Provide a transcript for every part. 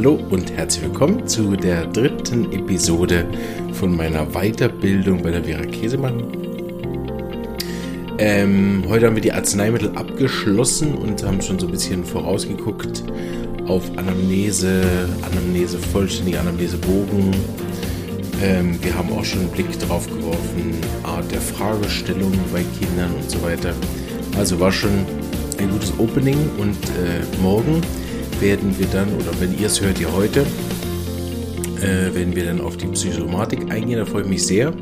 Hallo und herzlich willkommen zu der dritten Episode von meiner Weiterbildung bei der Vera Käsemann. Ähm, heute haben wir die Arzneimittel abgeschlossen und haben schon so ein bisschen vorausgeguckt auf Anamnese, Anamnese, vollständige Anamnesebogen. Ähm, wir haben auch schon einen Blick drauf geworfen, Art der Fragestellung bei Kindern und so weiter. Also war schon ein gutes Opening und äh, morgen werden wir dann, oder wenn ihr es hört, ihr heute, äh, werden wir dann auf die Psychosomatik eingehen. Da freue ich mich sehr.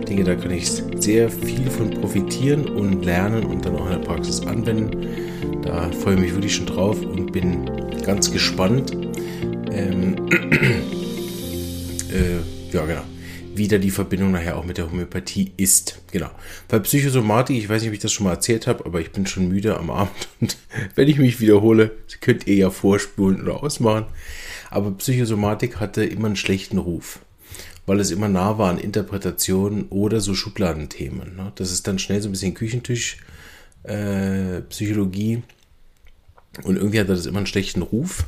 Ich denke, da kann ich sehr viel von profitieren und lernen und dann auch in der Praxis anwenden. Da freue ich mich wirklich schon drauf und bin ganz gespannt. Ähm, äh, ja, genau wieder die Verbindung nachher auch mit der Homöopathie ist. Genau. Bei Psychosomatik, ich weiß nicht, ob ich das schon mal erzählt habe, aber ich bin schon müde am Abend und wenn ich mich wiederhole, könnt ihr ja vorspulen oder ausmachen. Aber Psychosomatik hatte immer einen schlechten Ruf, weil es immer nah war an Interpretationen oder so Schubladenthemen. Ne? Das ist dann schnell so ein bisschen Küchentisch, äh, und irgendwie hatte das immer einen schlechten Ruf.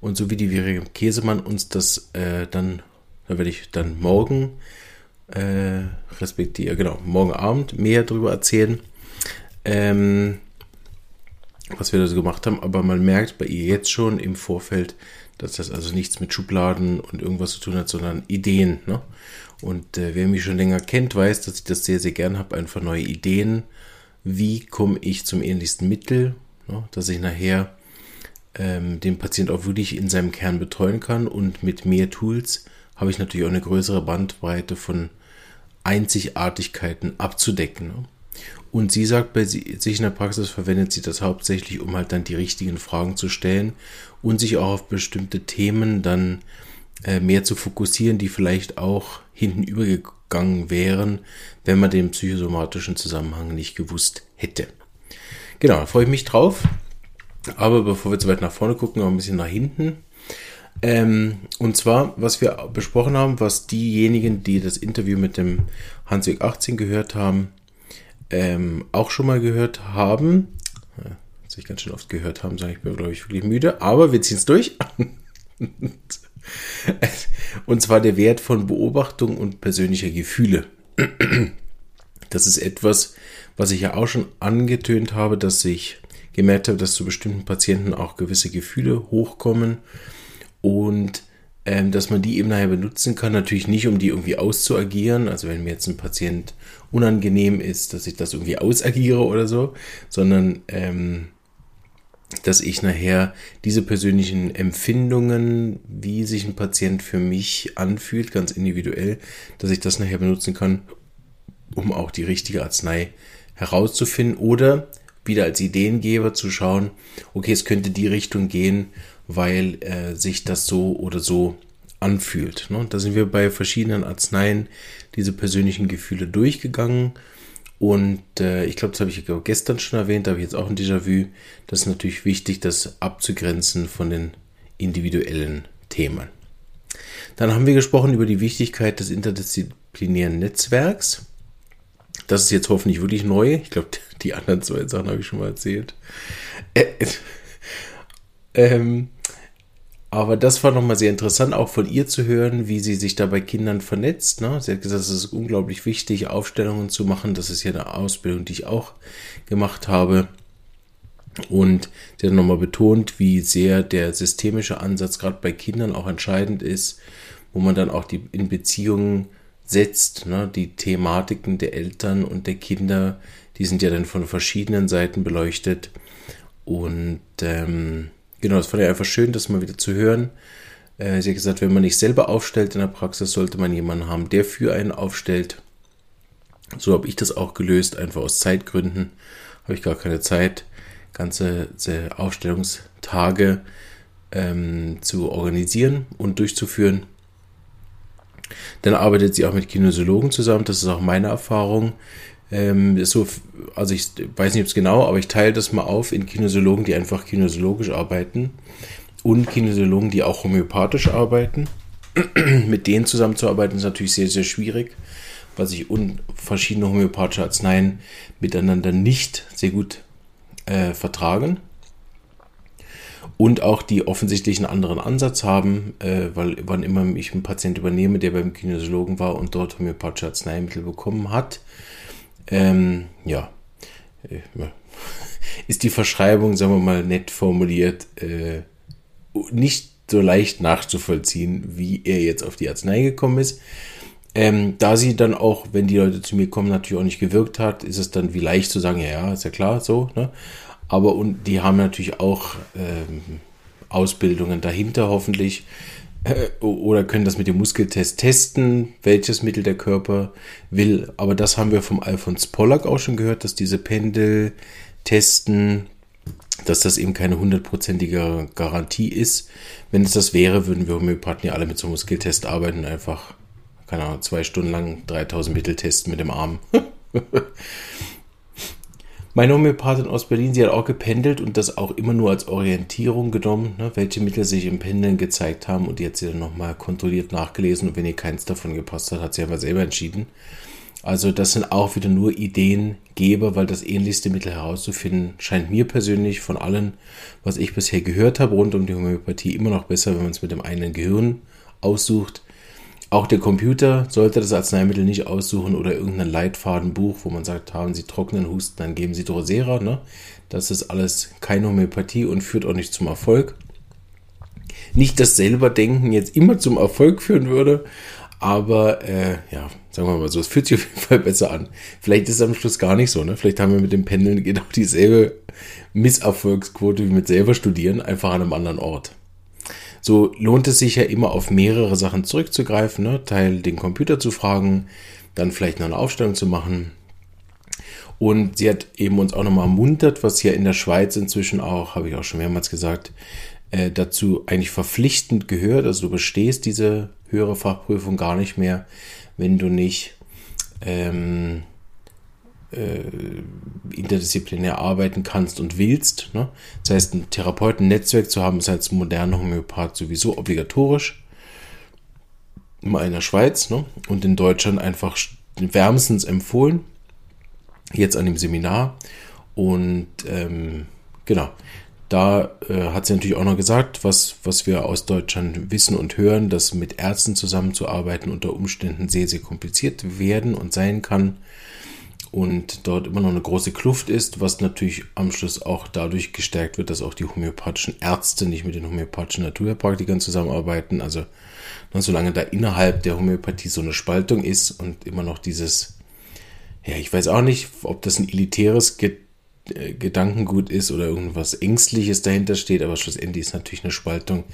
Und so wie die Vere Käsemann uns das äh, dann da werde ich dann morgen, äh, respektive, genau, morgen Abend mehr darüber erzählen, ähm, was wir da so gemacht haben. Aber man merkt bei ihr jetzt schon im Vorfeld, dass das also nichts mit Schubladen und irgendwas zu tun hat, sondern Ideen. Ne? Und äh, wer mich schon länger kennt, weiß, dass ich das sehr, sehr gern habe, einfach neue Ideen. Wie komme ich zum ähnlichsten Mittel, ne? dass ich nachher ähm, den Patient auch wirklich in seinem Kern betreuen kann und mit mehr Tools habe ich natürlich auch eine größere Bandbreite von Einzigartigkeiten abzudecken. Ne? Und sie sagt, bei sich in der Praxis verwendet sie das hauptsächlich, um halt dann die richtigen Fragen zu stellen und sich auch auf bestimmte Themen dann äh, mehr zu fokussieren, die vielleicht auch hinten übergegangen wären, wenn man den psychosomatischen Zusammenhang nicht gewusst hätte. Genau, da freue ich mich drauf. Aber bevor wir zu weit nach vorne gucken, noch ein bisschen nach hinten. Ähm, und zwar, was wir besprochen haben, was diejenigen, die das Interview mit dem Hansweg 18 gehört haben, ähm, auch schon mal gehört haben. Ja, was ich ganz schön oft gehört haben, sage ich bin, glaube ich, wirklich müde, aber wir ziehen es durch. und zwar der Wert von Beobachtung und persönlicher Gefühle. Das ist etwas, was ich ja auch schon angetönt habe, dass ich gemerkt habe, dass zu bestimmten Patienten auch gewisse Gefühle hochkommen und ähm, dass man die eben nachher benutzen kann, natürlich nicht, um die irgendwie auszuagieren, also wenn mir jetzt ein Patient unangenehm ist, dass ich das irgendwie ausagiere oder so, sondern ähm, dass ich nachher diese persönlichen Empfindungen, wie sich ein Patient für mich anfühlt, ganz individuell, dass ich das nachher benutzen kann, um auch die richtige Arznei herauszufinden oder wieder als Ideengeber zu schauen, okay, es könnte die Richtung gehen, weil äh, sich das so oder so anfühlt. Ne? Da sind wir bei verschiedenen Arzneien diese persönlichen Gefühle durchgegangen. Und äh, ich glaube, das habe ich gestern schon erwähnt, da habe ich jetzt auch ein Déjà-vu. Das ist natürlich wichtig, das abzugrenzen von den individuellen Themen. Dann haben wir gesprochen über die Wichtigkeit des interdisziplinären Netzwerks. Das ist jetzt hoffentlich wirklich neu. Ich glaube, die anderen zwei Sachen habe ich schon mal erzählt. Äh, ähm, aber das war nochmal sehr interessant, auch von ihr zu hören, wie sie sich da bei Kindern vernetzt. Ne? Sie hat gesagt, es ist unglaublich wichtig, Aufstellungen zu machen. Das ist ja eine Ausbildung, die ich auch gemacht habe. Und sie hat nochmal betont, wie sehr der systemische Ansatz gerade bei Kindern auch entscheidend ist, wo man dann auch die in Beziehungen setzt, ne? die Thematiken der Eltern und der Kinder, die sind ja dann von verschiedenen Seiten beleuchtet. Und ähm, genau, das fand ich einfach schön, das mal wieder zu hören. Äh, sie hat gesagt, wenn man nicht selber aufstellt in der Praxis, sollte man jemanden haben, der für einen aufstellt. So habe ich das auch gelöst, einfach aus Zeitgründen. Habe ich gar keine Zeit, ganze Aufstellungstage ähm, zu organisieren und durchzuführen. Dann arbeitet sie auch mit Kinesiologen zusammen, das ist auch meine Erfahrung. Ähm, so, also ich weiß nicht, ob es genau, aber ich teile das mal auf in Kinesiologen, die einfach kinesiologisch arbeiten und Kinesiologen, die auch homöopathisch arbeiten. Mit denen zusammenzuarbeiten ist natürlich sehr, sehr schwierig, weil sich verschiedene homöopathische Arzneien miteinander nicht sehr gut äh, vertragen. und auch die offensichtlich einen anderen Ansatz haben, äh, weil wann immer ich einen Patient übernehme, der beim Kinesiologen war und dort homöopathische Arzneimittel bekommen hat, ähm, ja, äh, ist die Verschreibung, sagen wir mal nett formuliert, äh, nicht so leicht nachzuvollziehen, wie er jetzt auf die Arznei gekommen ist. Ähm, da sie dann auch, wenn die Leute zu mir kommen, natürlich auch nicht gewirkt hat, ist es dann wie leicht zu sagen, ja, ja, ist ja klar, so, ne? Aber und die haben natürlich auch ähm, Ausbildungen dahinter hoffentlich oder können das mit dem Muskeltest testen, welches Mittel der Körper will. Aber das haben wir vom Alfons Pollack auch schon gehört, dass diese Pendel testen, dass das eben keine hundertprozentige Garantie ist. Wenn es das wäre, würden wir Homöopathen ja alle mit so einem Muskeltest arbeiten einfach, keine Ahnung, zwei Stunden lang 3000 Mittel testen mit dem Arm. Meine Homöopathin aus Berlin, sie hat auch gependelt und das auch immer nur als Orientierung genommen, ne, welche Mittel sich im Pendeln gezeigt haben und die hat sie dann nochmal kontrolliert nachgelesen und wenn ihr keins davon gepasst hat, hat sie einfach selber entschieden. Also das sind auch wieder nur Ideengeber, weil das ähnlichste Mittel herauszufinden scheint mir persönlich von allen, was ich bisher gehört habe rund um die Homöopathie, immer noch besser, wenn man es mit dem eigenen Gehirn aussucht auch der Computer sollte das Arzneimittel nicht aussuchen oder irgendein Leitfadenbuch, wo man sagt, haben Sie trockenen Husten, dann geben Sie Drosera. Ne? Das ist alles keine Homöopathie und führt auch nicht zum Erfolg. Nicht, dass selber Denken jetzt immer zum Erfolg führen würde, aber äh, ja, sagen wir mal so, es fühlt sich auf jeden Fall besser an. Vielleicht ist es am Schluss gar nicht so, ne? Vielleicht haben wir mit dem Pendeln genau dieselbe Misserfolgsquote wie mit selber studieren, einfach an einem anderen Ort. So lohnt es sich ja immer auf mehrere Sachen zurückzugreifen, ne? Teil den Computer zu fragen, dann vielleicht noch eine Aufstellung zu machen. Und sie hat eben uns auch nochmal ermuntert, was hier in der Schweiz inzwischen auch, habe ich auch schon mehrmals gesagt, äh, dazu eigentlich verpflichtend gehört. Also du bestehst diese höhere Fachprüfung gar nicht mehr, wenn du nicht ähm, äh, interdisziplinär arbeiten kannst und willst. Ne? Das heißt, ein Therapeutennetzwerk zu haben, ist als moderner Homöopath sowieso obligatorisch. Immer in der Schweiz ne? und in Deutschland einfach wärmstens empfohlen. Jetzt an dem Seminar. Und ähm, genau, da äh, hat sie natürlich auch noch gesagt, was, was wir aus Deutschland wissen und hören, dass mit Ärzten zusammenzuarbeiten unter Umständen sehr, sehr kompliziert werden und sein kann und dort immer noch eine große Kluft ist, was natürlich am Schluss auch dadurch gestärkt wird, dass auch die homöopathischen Ärzte nicht mit den homöopathischen Naturheilpraktikern zusammenarbeiten. Also na, solange da innerhalb der Homöopathie so eine Spaltung ist und immer noch dieses, ja, ich weiß auch nicht, ob das ein elitäres Ge äh, Gedankengut ist oder irgendwas Ängstliches dahinter steht, aber schlussendlich ist natürlich eine Spaltung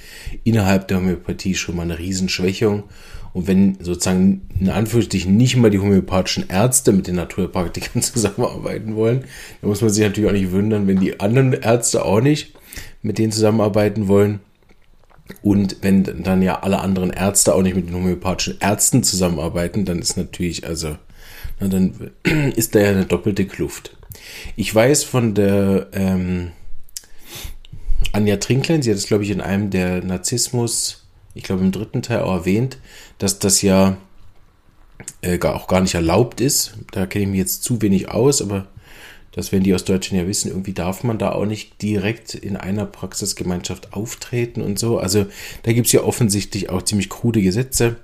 innerhalb der Homöopathie schon mal eine Riesenschwächung und wenn sozusagen in Anführungsstrichen nicht mal die homöopathischen Ärzte mit den Naturpraktikern zusammenarbeiten wollen, dann muss man sich natürlich auch nicht wundern, wenn die anderen Ärzte auch nicht mit denen zusammenarbeiten wollen. Und wenn dann ja alle anderen Ärzte auch nicht mit den homöopathischen Ärzten zusammenarbeiten, dann ist natürlich, also, na, dann ist da ja eine doppelte Kluft. Ich weiß von der ähm, Anja Trinklein, sie hat es, glaube ich, in einem der Narzissmus- ich glaube im dritten Teil auch erwähnt, dass das ja äh, auch gar nicht erlaubt ist. Da kenne ich mich jetzt zu wenig aus, aber das werden die aus Deutschland ja wissen, irgendwie darf man da auch nicht direkt in einer Praxisgemeinschaft auftreten und so. Also da gibt es ja offensichtlich auch ziemlich krude Gesetze,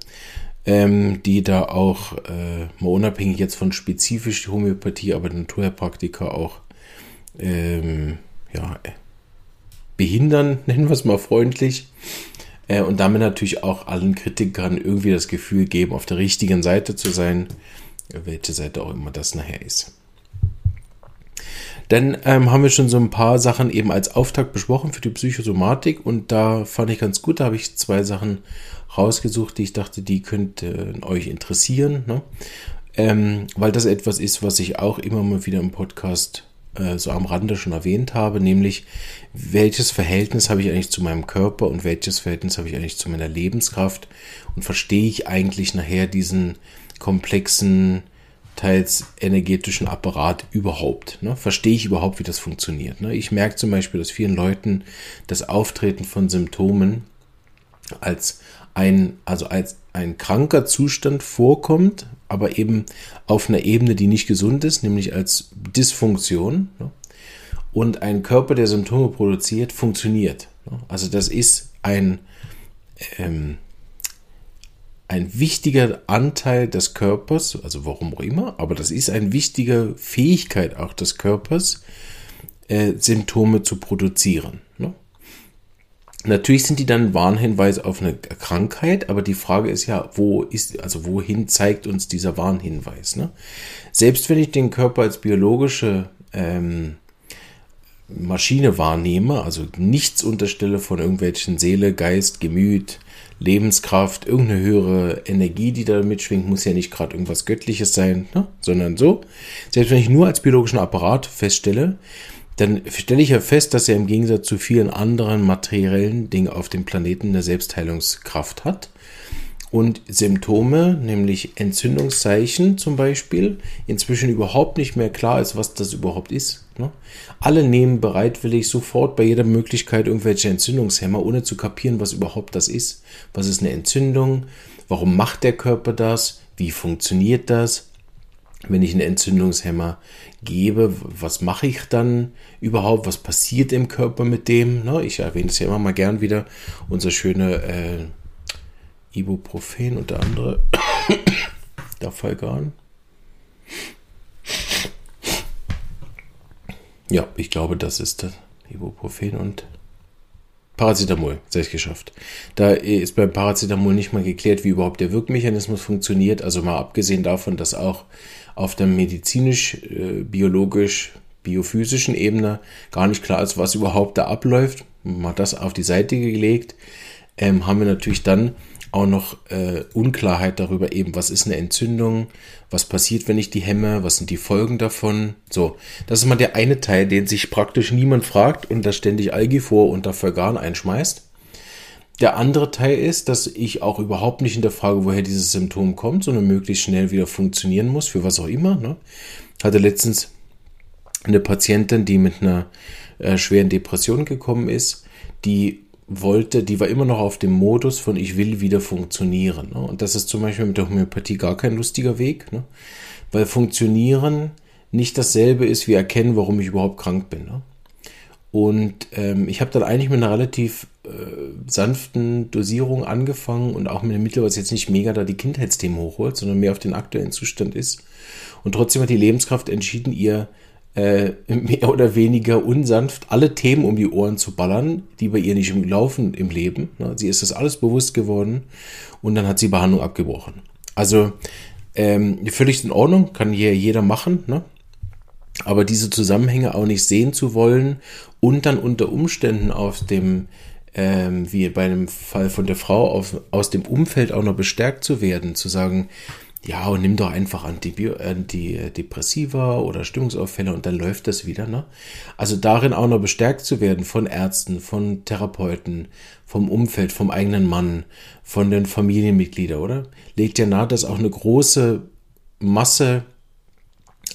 ähm, die da auch äh, mal unabhängig jetzt von spezifischer Homöopathie, aber Naturheilpraktiker auch ähm, ja, behindern, nennen wir es mal freundlich. Äh, und damit natürlich auch allen Kritikern irgendwie das Gefühl geben, auf der richtigen Seite zu sein, welche Seite auch immer das nachher ist. Dann ähm, haben wir schon so ein paar Sachen eben als Auftakt besprochen für die Psychosomatik und da fand ich ganz gut, da habe ich zwei Sachen rausgesucht, die ich dachte, die könnten euch interessieren, ne? ähm, weil das etwas ist, was ich auch immer mal wieder im Podcast äh, so am Rande schon erwähnt habe, nämlich welches Verhältnis habe ich eigentlich zu meinem Körper und welches Verhältnis habe ich eigentlich zu meiner Lebenskraft und verstehe ich eigentlich nachher diesen komplexen, teils energetischen Apparat überhaupt? Ne? Verstehe ich überhaupt, wie das funktioniert? Ne? Ich merke zum Beispiel, dass vielen Leuten das Auftreten von Symptomen als ein, also als ein kranker Zustand vorkommt, aber eben auf einer Ebene, die nicht gesund ist, nämlich als Dysfunktion. Und ein Körper, der Symptome produziert, funktioniert. Also das ist ein, ähm, ein wichtiger Anteil des Körpers, also warum auch immer, aber das ist eine wichtige Fähigkeit auch des Körpers, äh, Symptome zu produzieren. Natürlich sind die dann Warnhinweise auf eine Krankheit, aber die Frage ist ja, wo ist, also wohin zeigt uns dieser Warnhinweis? Ne? Selbst wenn ich den Körper als biologische ähm, Maschine wahrnehme, also nichts unterstelle von irgendwelchen Seele, Geist, Gemüt, Lebenskraft, irgendeine höhere Energie, die da mitschwingt, muss ja nicht gerade irgendwas Göttliches sein, ne? sondern so. Selbst wenn ich nur als biologischen Apparat feststelle, dann stelle ich ja fest, dass er im Gegensatz zu vielen anderen materiellen Dingen auf dem Planeten eine Selbstheilungskraft hat und Symptome, nämlich Entzündungszeichen zum Beispiel, inzwischen überhaupt nicht mehr klar ist, was das überhaupt ist. Ne? Alle nehmen bereitwillig sofort bei jeder Möglichkeit irgendwelche Entzündungshemmer, ohne zu kapieren, was überhaupt das ist. Was ist eine Entzündung? Warum macht der Körper das? Wie funktioniert das? Wenn ich einen Entzündungshemmer gebe, was mache ich dann überhaupt? Was passiert im Körper mit dem? Ne? Ich erwähne es ja immer mal gern wieder, unser schöne äh, Ibuprofen und der andere Dafalgan. Ja, ich glaube, das ist das Ibuprofen und Paracetamol, selbst geschafft. Da ist beim Paracetamol nicht mal geklärt, wie überhaupt der Wirkmechanismus funktioniert. Also mal abgesehen davon, dass auch auf der medizinisch, äh, biologisch, biophysischen Ebene gar nicht klar ist, was überhaupt da abläuft. Mal das auf die Seite gelegt, ähm, haben wir natürlich dann auch noch äh, Unklarheit darüber eben, was ist eine Entzündung, was passiert, wenn ich die hemme, was sind die Folgen davon. So, das ist mal der eine Teil, den sich praktisch niemand fragt und da ständig Algifor und dafür Garn einschmeißt. Der andere Teil ist, dass ich auch überhaupt nicht in der Frage, woher dieses Symptom kommt, sondern möglichst schnell wieder funktionieren muss, für was auch immer. Ne? Hatte letztens eine Patientin, die mit einer äh, schweren Depression gekommen ist, die wollte, die war immer noch auf dem Modus von ich will wieder funktionieren. Ne? Und das ist zum Beispiel mit der Homöopathie gar kein lustiger Weg, ne? weil funktionieren nicht dasselbe ist wie erkennen, warum ich überhaupt krank bin. Ne? Und ähm, ich habe dann eigentlich mit einer relativ äh, sanften Dosierung angefangen und auch mit einem Mittel, was jetzt nicht mega da die Kindheitsthemen hochholt, sondern mehr auf den aktuellen Zustand ist. Und trotzdem hat die Lebenskraft entschieden, ihr äh, mehr oder weniger unsanft alle Themen um die Ohren zu ballern, die bei ihr nicht im Laufen im Leben. Ne? Sie ist das alles bewusst geworden und dann hat sie Behandlung abgebrochen. Also ähm, völlig in Ordnung, kann hier jeder machen, ne? aber diese Zusammenhänge auch nicht sehen zu wollen und dann unter Umständen auf dem ähm, wie bei einem Fall von der Frau auf, aus dem Umfeld auch noch bestärkt zu werden, zu sagen, ja, und nimm doch einfach Antidepressiva oder Stimmungsauffälle und dann läuft das wieder. Ne? Also darin auch noch bestärkt zu werden von Ärzten, von Therapeuten, vom Umfeld, vom eigenen Mann, von den Familienmitgliedern, oder? Legt ja nahe, dass auch eine große Masse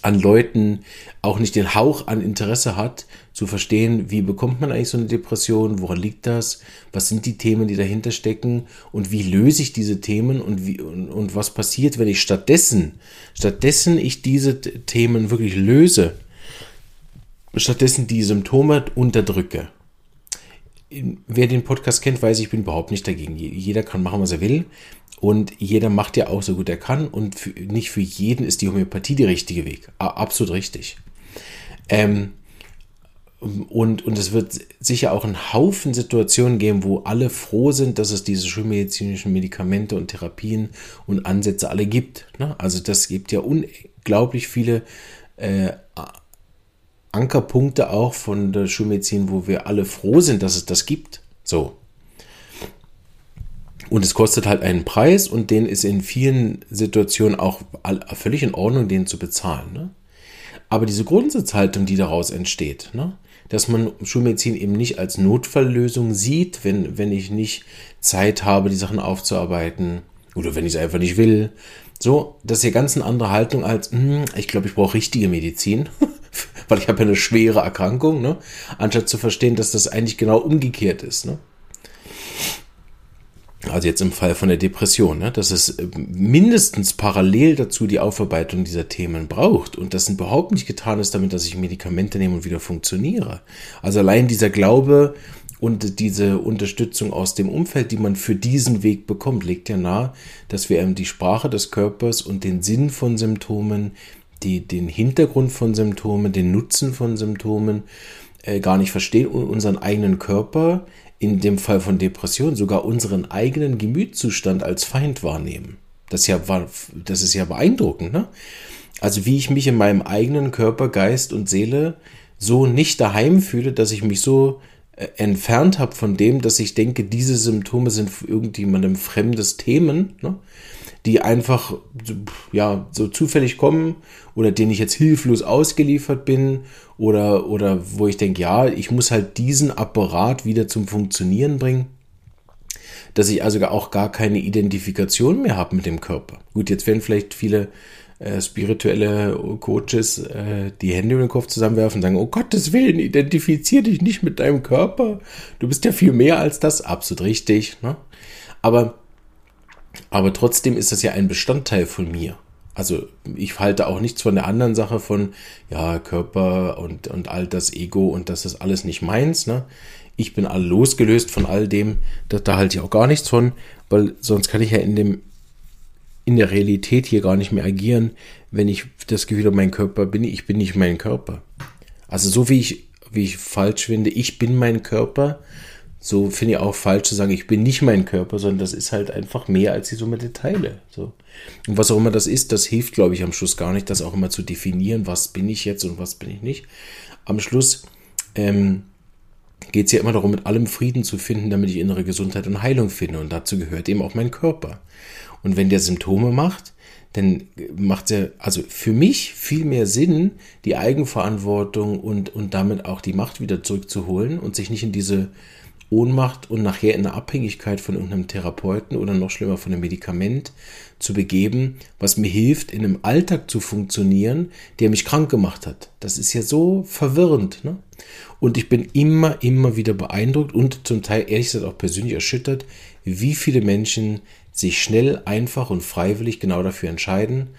an Leuten auch nicht den Hauch an Interesse hat, zu verstehen, wie bekommt man eigentlich so eine Depression, woran liegt das, was sind die Themen, die dahinter stecken und wie löse ich diese Themen und, wie, und, und was passiert, wenn ich stattdessen, stattdessen ich diese Themen wirklich löse, stattdessen die Symptome unterdrücke. Wer den Podcast kennt, weiß, ich bin überhaupt nicht dagegen. Jeder kann machen, was er will. Und jeder macht ja auch so gut er kann. Und für, nicht für jeden ist die Homöopathie der richtige Weg. Absolut richtig. Ähm, und, und es wird sicher auch einen Haufen Situationen geben, wo alle froh sind, dass es diese schulmedizinischen Medikamente und Therapien und Ansätze alle gibt. Ne? Also das gibt ja unglaublich viele äh, Ankerpunkte auch von der Schulmedizin, wo wir alle froh sind, dass es das gibt. So. Und es kostet halt einen Preis und den ist in vielen Situationen auch völlig in Ordnung, den zu bezahlen. Ne? Aber diese Grundsatzhaltung, die daraus entsteht, ne? Dass man Schulmedizin eben nicht als Notfalllösung sieht, wenn, wenn ich nicht Zeit habe, die Sachen aufzuarbeiten oder wenn ich es einfach nicht will. So, das ist hier ganz eine andere Haltung als, hm, ich glaube, ich brauche richtige Medizin, weil ich habe ja eine schwere Erkrankung, ne? anstatt zu verstehen, dass das eigentlich genau umgekehrt ist. Ne? Also jetzt im Fall von der Depression, ne, dass es äh, mindestens parallel dazu die Aufarbeitung dieser Themen braucht und das überhaupt nicht getan ist damit, dass ich Medikamente nehme und wieder funktioniere. Also allein dieser Glaube, Und diese Unterstützung aus dem Umfeld, die man für diesen Weg bekommt, legt ja nahe, dass wir die Sprache des Körpers und den Sinn von Symptomen, die, den Hintergrund von Symptomen, den Nutzen von Symptomen äh, gar nicht verstehen und unseren eigenen Körper, in dem Fall von Depression, sogar unseren eigenen Gemütszustand als Feind wahrnehmen. Das ist ja, das ist ja beeindruckend, ne? Also wie ich mich in meinem eigenen Körper, Geist und Seele so nicht daheim fühle, dass ich mich so äh, entfernt habe von dem, dass ich denke, diese Symptome sind irgendjemandem fremdes Themen, ne? Die einfach ja so zufällig kommen oder denen ich jetzt hilflos ausgeliefert bin oder oder wo ich denke, ja, ich muss halt diesen Apparat wieder zum Funktionieren bringen, dass ich also auch gar keine Identifikation mehr habe mit dem Körper. Gut, jetzt werden vielleicht viele äh, spirituelle Coaches äh, die Hände über den Kopf zusammenwerfen und sagen, oh Gottes Willen, identifizier dich nicht mit deinem Körper. Du bist ja viel mehr als das. Absolut richtig. Ne? Aber, aber trotzdem ist das ja ein Bestandteil von mir. Also ich halte auch nichts von der anderen Sache von, ja, Körper und, und all das Ego und das ist alles nicht meins. Ne? Ich bin all losgelöst von all dem, da, da halte ich auch gar nichts von, weil sonst kann ich ja in dem in der Realität hier gar nicht mehr agieren, wenn ich das Gefühl habe, mein Körper bin ich, ich bin nicht mein Körper. Also so wie ich, wie ich falsch finde, ich bin mein Körper, so finde ich auch falsch zu sagen, ich bin nicht mein Körper, sondern das ist halt einfach mehr als die Summe der Teile. So. Und was auch immer das ist, das hilft, glaube ich, am Schluss gar nicht, das auch immer zu definieren, was bin ich jetzt und was bin ich nicht. Am Schluss ähm, geht es ja immer darum, mit allem Frieden zu finden, damit ich innere Gesundheit und Heilung finde. Und dazu gehört eben auch mein Körper. Und wenn der Symptome macht, dann macht es ja, also für mich viel mehr Sinn, die Eigenverantwortung und, und damit auch die Macht wieder zurückzuholen und sich nicht in diese Ohnmacht und nachher in eine Abhängigkeit von irgendeinem Therapeuten oder noch schlimmer von einem Medikament zu begeben, was mir hilft, in einem Alltag zu funktionieren, der mich krank gemacht hat. Das ist ja so verwirrend. Ne? Und ich bin immer, immer wieder beeindruckt und zum Teil ehrlich gesagt auch persönlich erschüttert, wie viele Menschen sich schnell, einfach und freiwillig genau dafür entscheiden,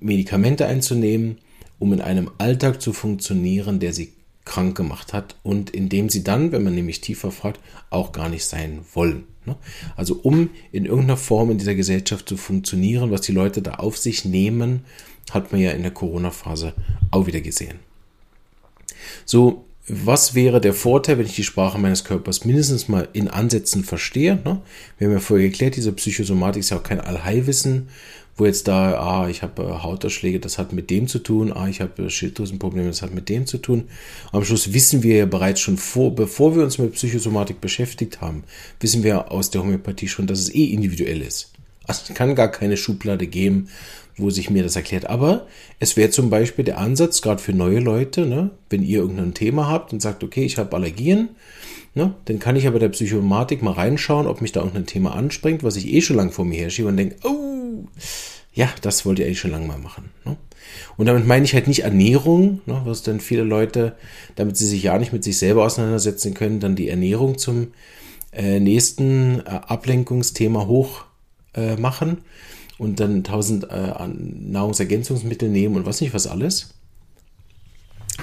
Medikamente einzunehmen, um in einem Alltag zu funktionieren, der sie krank gemacht hat und in dem sie dann, wenn man nämlich tiefer fragt, auch gar nicht sein wollen. Ne? Also um in irgendeiner Form in dieser Gesellschaft zu funktionieren, was die Leute da auf sich nehmen, hat man ja in der Corona-Phase auch wieder gesehen. So, was wäre der Vorteil, wenn ich die Sprache meines Körpers mindestens mal in Ansätzen verstehe? Ne? Wir haben ja vorher geklärt, diese Psychosomatik ist ja auch kein Allheilwissen, wo jetzt da, ah, ich habe äh, Hautausschläge, das hat mit dem zu tun, ah, ich habe äh, Schilddrüsenprobleme, das hat mit dem zu tun. Am Schluss wissen wir ja bereits schon vor, bevor wir uns mit Psychosomatik beschäftigt haben, wissen wir aus der Homöopathie schon, dass es eh individuell ist. Also es kann gar keine Schublade geben, wo sich mir das erklärt. Aber es wäre zum Beispiel der Ansatz, gerade für neue Leute, ne, wenn ihr irgendein Thema habt und sagt, okay, ich habe Allergien, ne, dann kann ich aber der Psychomatik mal reinschauen, ob mich da irgendein Thema anspringt, was ich eh schon lange vor mir herschiebe und denke, oh, ja, das wollt ihr eh schon lange mal machen. Ne? Und damit meine ich halt nicht Ernährung, ne, was dann viele Leute, damit sie sich ja nicht mit sich selber auseinandersetzen können, dann die Ernährung zum äh, nächsten äh, Ablenkungsthema hoch äh, machen und dann tausend äh, Nahrungsergänzungsmittel nehmen und was nicht was alles.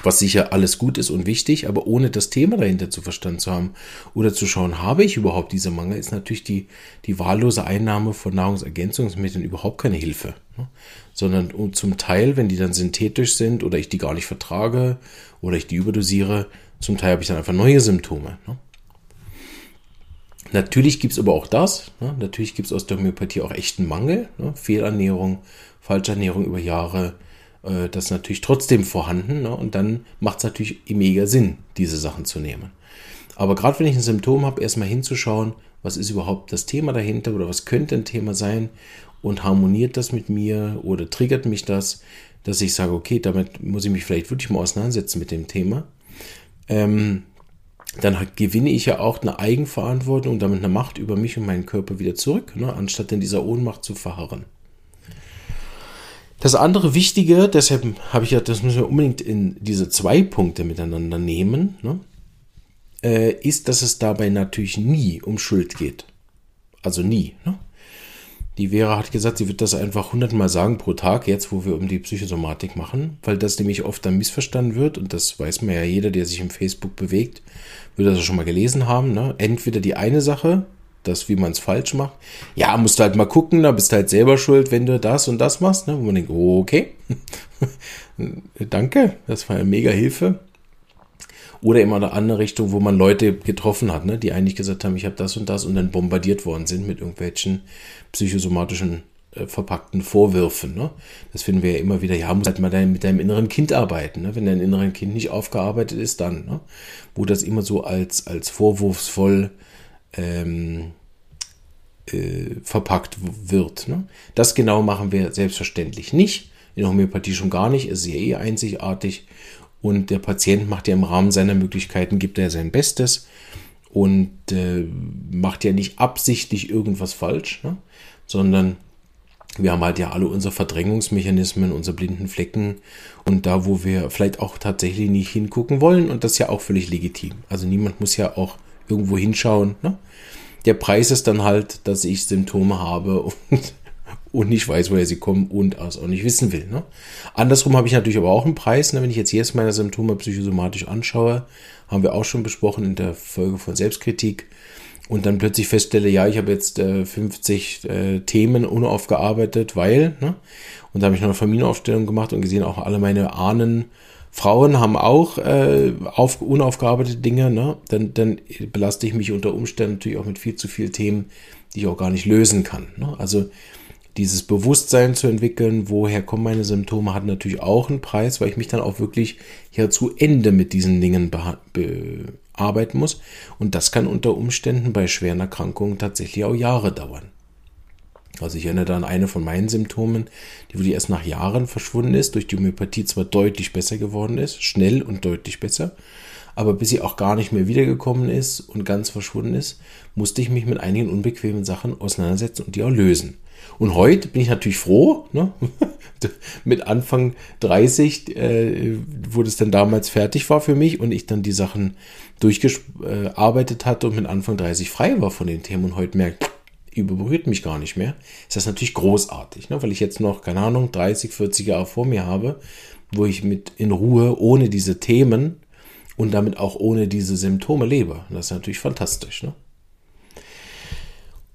Was sicher alles gut ist und wichtig, aber ohne das Thema dahinter zu verstanden zu haben oder zu schauen, habe ich überhaupt diese Mangel, ist natürlich die, die wahllose Einnahme von Nahrungsergänzungsmitteln überhaupt keine Hilfe. Ne? Sondern zum Teil, wenn die dann synthetisch sind oder ich die gar nicht vertrage oder ich die überdosiere, zum Teil habe ich dann einfach neue Symptome. Ne? Natürlich gibt es aber auch das. Ne? Natürlich gibt es aus der Homöopathie auch echten Mangel. Fehlernährung, Falschernährung über Jahre. Äh, das ist natürlich trotzdem vorhanden. Ne? Und dann macht es natürlich mega Sinn, diese Sachen zu nehmen. Aber gerade wenn ich ein Symptom habe, erstmal hinzuschauen, was ist überhaupt das Thema dahinter oder was könnte ein Thema sein und harmoniert das mit mir oder triggert mich das, dass ich sage, okay, damit muss ich mich vielleicht wirklich mal auseinandersetzen mit dem Thema. Ähm, dann gewinne ich ja auch eine Eigenverantwortung und damit eine Macht über mich und meinen Körper wieder zurück, ne, anstatt in dieser Ohnmacht zu verharren. Das andere Wichtige, deshalb habe ich ja, das müssen wir unbedingt in diese zwei Punkte miteinander nehmen, ne, äh, ist, dass es dabei natürlich nie um Schuld geht. Also nie. Ne? Die Vera hat gesagt, sie wird das einfach hundertmal sagen pro Tag, jetzt wo wir um die Psychosomatik machen, weil das nämlich oft dann missverstanden wird und das weiß man ja jeder, der sich im Facebook bewegt, wird das schon mal gelesen haben. Ne? Entweder die eine Sache, das, wie man es falsch macht. Ja, musst du halt mal gucken, da bist du halt selber schuld, wenn du das und das machst. Ne? Wo man denkt, okay, danke, das war eine mega Hilfe. Oder immer eine andere Richtung, wo man Leute getroffen hat, ne? die eigentlich gesagt haben, ich habe das und das und dann bombardiert worden sind mit irgendwelchen psychosomatischen äh, verpackten Vorwürfen. Ne? Das finden wir ja immer wieder, ja, muss halt mal dein, mit deinem inneren Kind arbeiten. Ne? Wenn dein inneren Kind nicht aufgearbeitet ist, dann. Ne? Wo das immer so als, als vorwurfsvoll ähm, äh, verpackt wird. Ne? Das genau machen wir selbstverständlich nicht. In der Homöopathie schon gar nicht, ist ja eh einzigartig. Und der Patient macht ja im Rahmen seiner Möglichkeiten, gibt er sein Bestes und äh, macht ja nicht absichtlich irgendwas falsch, ne? sondern wir haben halt ja alle unsere Verdrängungsmechanismen, unsere blinden Flecken und da, wo wir vielleicht auch tatsächlich nicht hingucken wollen und das ist ja auch völlig legitim. Also niemand muss ja auch irgendwo hinschauen. Ne? Der Preis ist dann halt, dass ich Symptome habe und und nicht weiß, woher sie kommen und es auch nicht wissen will. Ne? Andersrum habe ich natürlich aber auch einen Preis. Ne? Wenn ich jetzt jedes meine Symptome psychosomatisch anschaue, haben wir auch schon besprochen in der Folge von Selbstkritik und dann plötzlich feststelle, ja, ich habe jetzt äh, 50 äh, Themen unaufgearbeitet, weil, ne? und da habe ich noch eine Familienaufstellung gemacht und gesehen, auch alle meine Ahnen, Frauen haben auch äh, auf, unaufgearbeitete Dinge, ne? dann, dann belaste ich mich unter Umständen natürlich auch mit viel zu vielen Themen, die ich auch gar nicht lösen kann. Ne? Also dieses Bewusstsein zu entwickeln, woher kommen meine Symptome, hat natürlich auch einen Preis, weil ich mich dann auch wirklich hier zu Ende mit diesen Dingen bearbeiten muss. Und das kann unter Umständen bei schweren Erkrankungen tatsächlich auch Jahre dauern. Also ich erinnere da an eine von meinen Symptomen, die wirklich erst nach Jahren verschwunden ist, durch die Homöopathie zwar deutlich besser geworden ist, schnell und deutlich besser, aber bis sie auch gar nicht mehr wiedergekommen ist und ganz verschwunden ist, musste ich mich mit einigen unbequemen Sachen auseinandersetzen und die auch lösen. Und heute bin ich natürlich froh, ne? mit Anfang 30, äh, wo das dann damals fertig war für mich und ich dann die Sachen durchgearbeitet hatte und mit Anfang 30 frei war von den Themen und heute merkt, überberührt mich gar nicht mehr, ist das natürlich großartig, ne? weil ich jetzt noch, keine Ahnung, 30, 40 Jahre vor mir habe, wo ich mit in Ruhe ohne diese Themen und damit auch ohne diese Symptome lebe. Das ist natürlich fantastisch. Ne?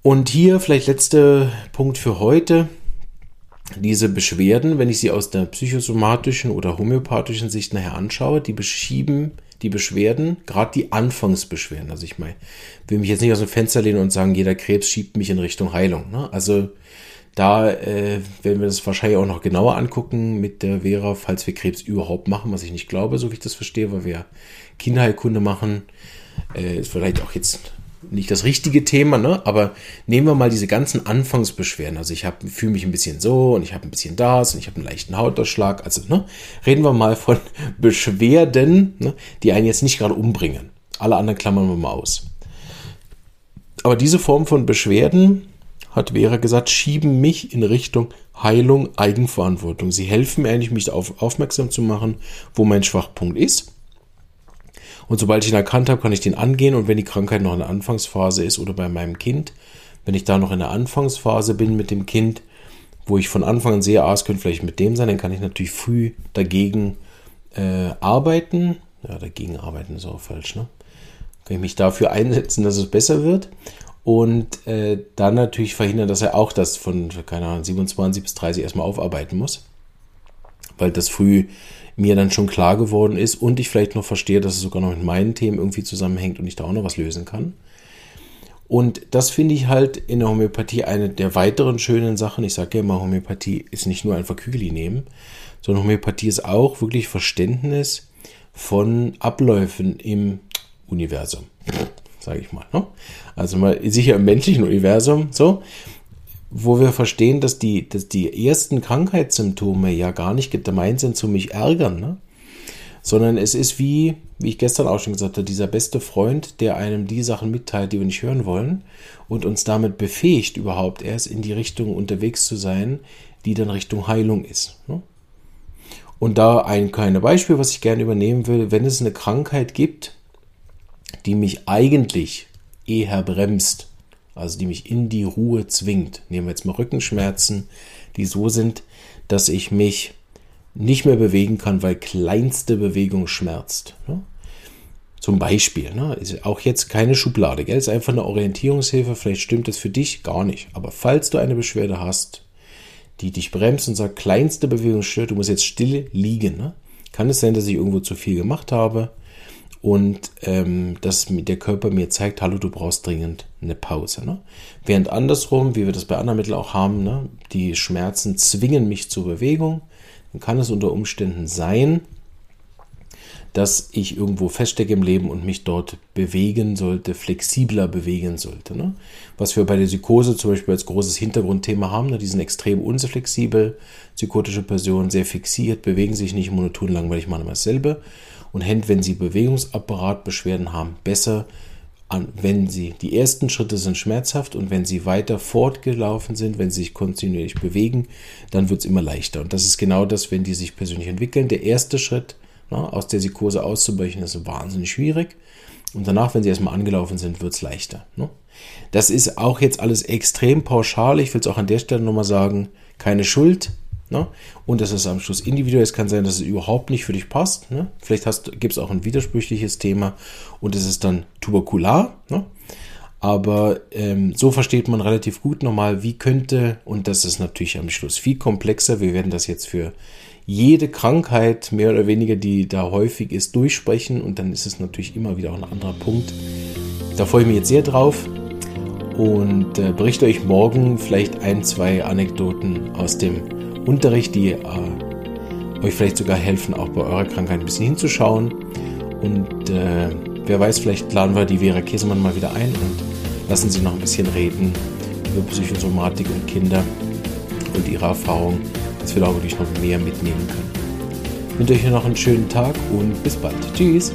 Und hier vielleicht letzter Punkt für heute. Diese Beschwerden, wenn ich sie aus der psychosomatischen oder homöopathischen Sicht nachher anschaue, die beschieben die Beschwerden, gerade die Anfangsbeschwerden. Also ich meine, will mich jetzt nicht aus dem Fenster lehnen und sagen, jeder Krebs schiebt mich in Richtung Heilung. Ne? Also da äh, werden wir das wahrscheinlich auch noch genauer angucken mit der Vera, falls wir Krebs überhaupt machen, was ich nicht glaube, so wie ich das verstehe, weil wir Kinderheilkunde machen. Äh, ist vielleicht auch jetzt nicht das richtige Thema, ne? aber nehmen wir mal diese ganzen Anfangsbeschwerden. Also ich fühle mich ein bisschen so und ich habe ein bisschen das und ich habe einen leichten Hautausschlag. Also ne? reden wir mal von Beschwerden, ne? die einen jetzt nicht gerade umbringen. Alle anderen klammern wir mal aus. Aber diese Form von Beschwerden, hat Vera gesagt, schieben mich in Richtung Heilung, Eigenverantwortung. Sie helfen mir eigentlich, mich darauf aufmerksam zu machen, wo mein Schwachpunkt ist und sobald ich ihn erkannt habe, kann ich den angehen. Und wenn die Krankheit noch in der Anfangsphase ist oder bei meinem Kind, wenn ich da noch in der Anfangsphase bin mit dem Kind, wo ich von Anfang an sehe, ah, es könnte vielleicht mit dem sein, dann kann ich natürlich früh dagegen äh, arbeiten. Ja, dagegen arbeiten ist auch falsch, ne? Kann ich mich dafür einsetzen, dass es besser wird. Und äh, dann natürlich verhindern, dass er auch das von, keine Ahnung, 27 bis 30 erstmal aufarbeiten muss. Weil das früh mir dann schon klar geworden ist und ich vielleicht noch verstehe, dass es sogar noch mit meinen Themen irgendwie zusammenhängt und ich da auch noch was lösen kann. Und das finde ich halt in der Homöopathie eine der weiteren schönen Sachen. Ich sage ja immer, Homöopathie ist nicht nur einfach Kügeli nehmen, sondern Homöopathie ist auch wirklich Verständnis von Abläufen im Universum, sage ich mal. Ne? Also mal sicher im menschlichen Universum so wo wir verstehen, dass die, dass die ersten Krankheitssymptome ja gar nicht gemeint sind zu mich ärgern, ne? sondern es ist wie, wie ich gestern auch schon gesagt habe, dieser beste Freund, der einem die Sachen mitteilt, die wir nicht hören wollen und uns damit befähigt, überhaupt erst in die Richtung unterwegs zu sein, die dann Richtung Heilung ist. Ne? Und da ein kleines Beispiel, was ich gerne übernehmen will, wenn es eine Krankheit gibt, die mich eigentlich eher bremst, also die mich in die Ruhe zwingt. Nehmen wir jetzt mal Rückenschmerzen, die so sind, dass ich mich nicht mehr bewegen kann, weil kleinste Bewegung schmerzt. Ne? Zum Beispiel, ne? ist auch jetzt keine Schublade, gell? ist einfach eine Orientierungshilfe. Vielleicht stimmt das für dich gar nicht. Aber falls du eine Beschwerde hast, die dich bremst und sagt, kleinste Bewegung stört, du musst jetzt still liegen. Ne? Kann es sein, dass ich irgendwo zu viel gemacht habe und ähm, dass der Körper mir zeigt, hallo, du brauchst dringend eine Pause. Ne? Während andersrum, wie wir das bei anderen Mitteln auch haben, ne? die Schmerzen zwingen mich zur Bewegung, dann kann es unter Umständen sein, dass ich irgendwo feststecke im Leben und mich dort bewegen sollte, flexibler bewegen sollte. Ne? Was wir bei der Psychose zum Beispiel als großes Hintergrundthema haben, ne? die sind extrem unflexibel, psychotische Personen sehr fixiert, bewegen sich nicht monoton langweilig, machen immer dasselbe und hängt, wenn sie Bewegungsapparatbeschwerden haben, besser an, wenn sie die ersten Schritte sind schmerzhaft und wenn sie weiter fortgelaufen sind, wenn sie sich kontinuierlich bewegen, dann wird es immer leichter. Und das ist genau das, wenn die sich persönlich entwickeln. Der erste Schritt, na, ne, aus der Psychose auszubrechen, ist wahnsinnig schwierig. Und danach, wenn sie erstmal angelaufen sind, wird es leichter. Ne? Das ist auch jetzt alles extrem pauschal. Ich will es auch an der Stelle nochmal sagen, keine Schuld. Ne? Und das ist am Schluss individuell. Es kann sein, dass es überhaupt nicht für dich passt. Ne? Vielleicht gibt es auch ein widersprüchliches Thema und es ist dann tuberkular. Ne? Aber ähm, so versteht man relativ gut nochmal, wie könnte, und das ist natürlich am Schluss viel komplexer, wir werden das jetzt für jede Krankheit mehr oder weniger, die da häufig ist, durchsprechen und dann ist es natürlich immer wieder auch ein anderer Punkt. Da freue ich mich jetzt sehr drauf und äh, berichte euch morgen vielleicht ein, zwei Anekdoten aus dem Unterricht, die äh, euch vielleicht sogar helfen, auch bei eurer Krankheit ein bisschen hinzuschauen. Und äh, wer weiß, vielleicht laden wir die Vera Käsemann mal wieder ein und lassen sie noch ein bisschen reden über Psychosomatik und Kinder und ihre Erfahrungen, dass wir da wirklich noch mehr mitnehmen können. Ich wünsche euch noch einen schönen Tag und bis bald. Tschüss!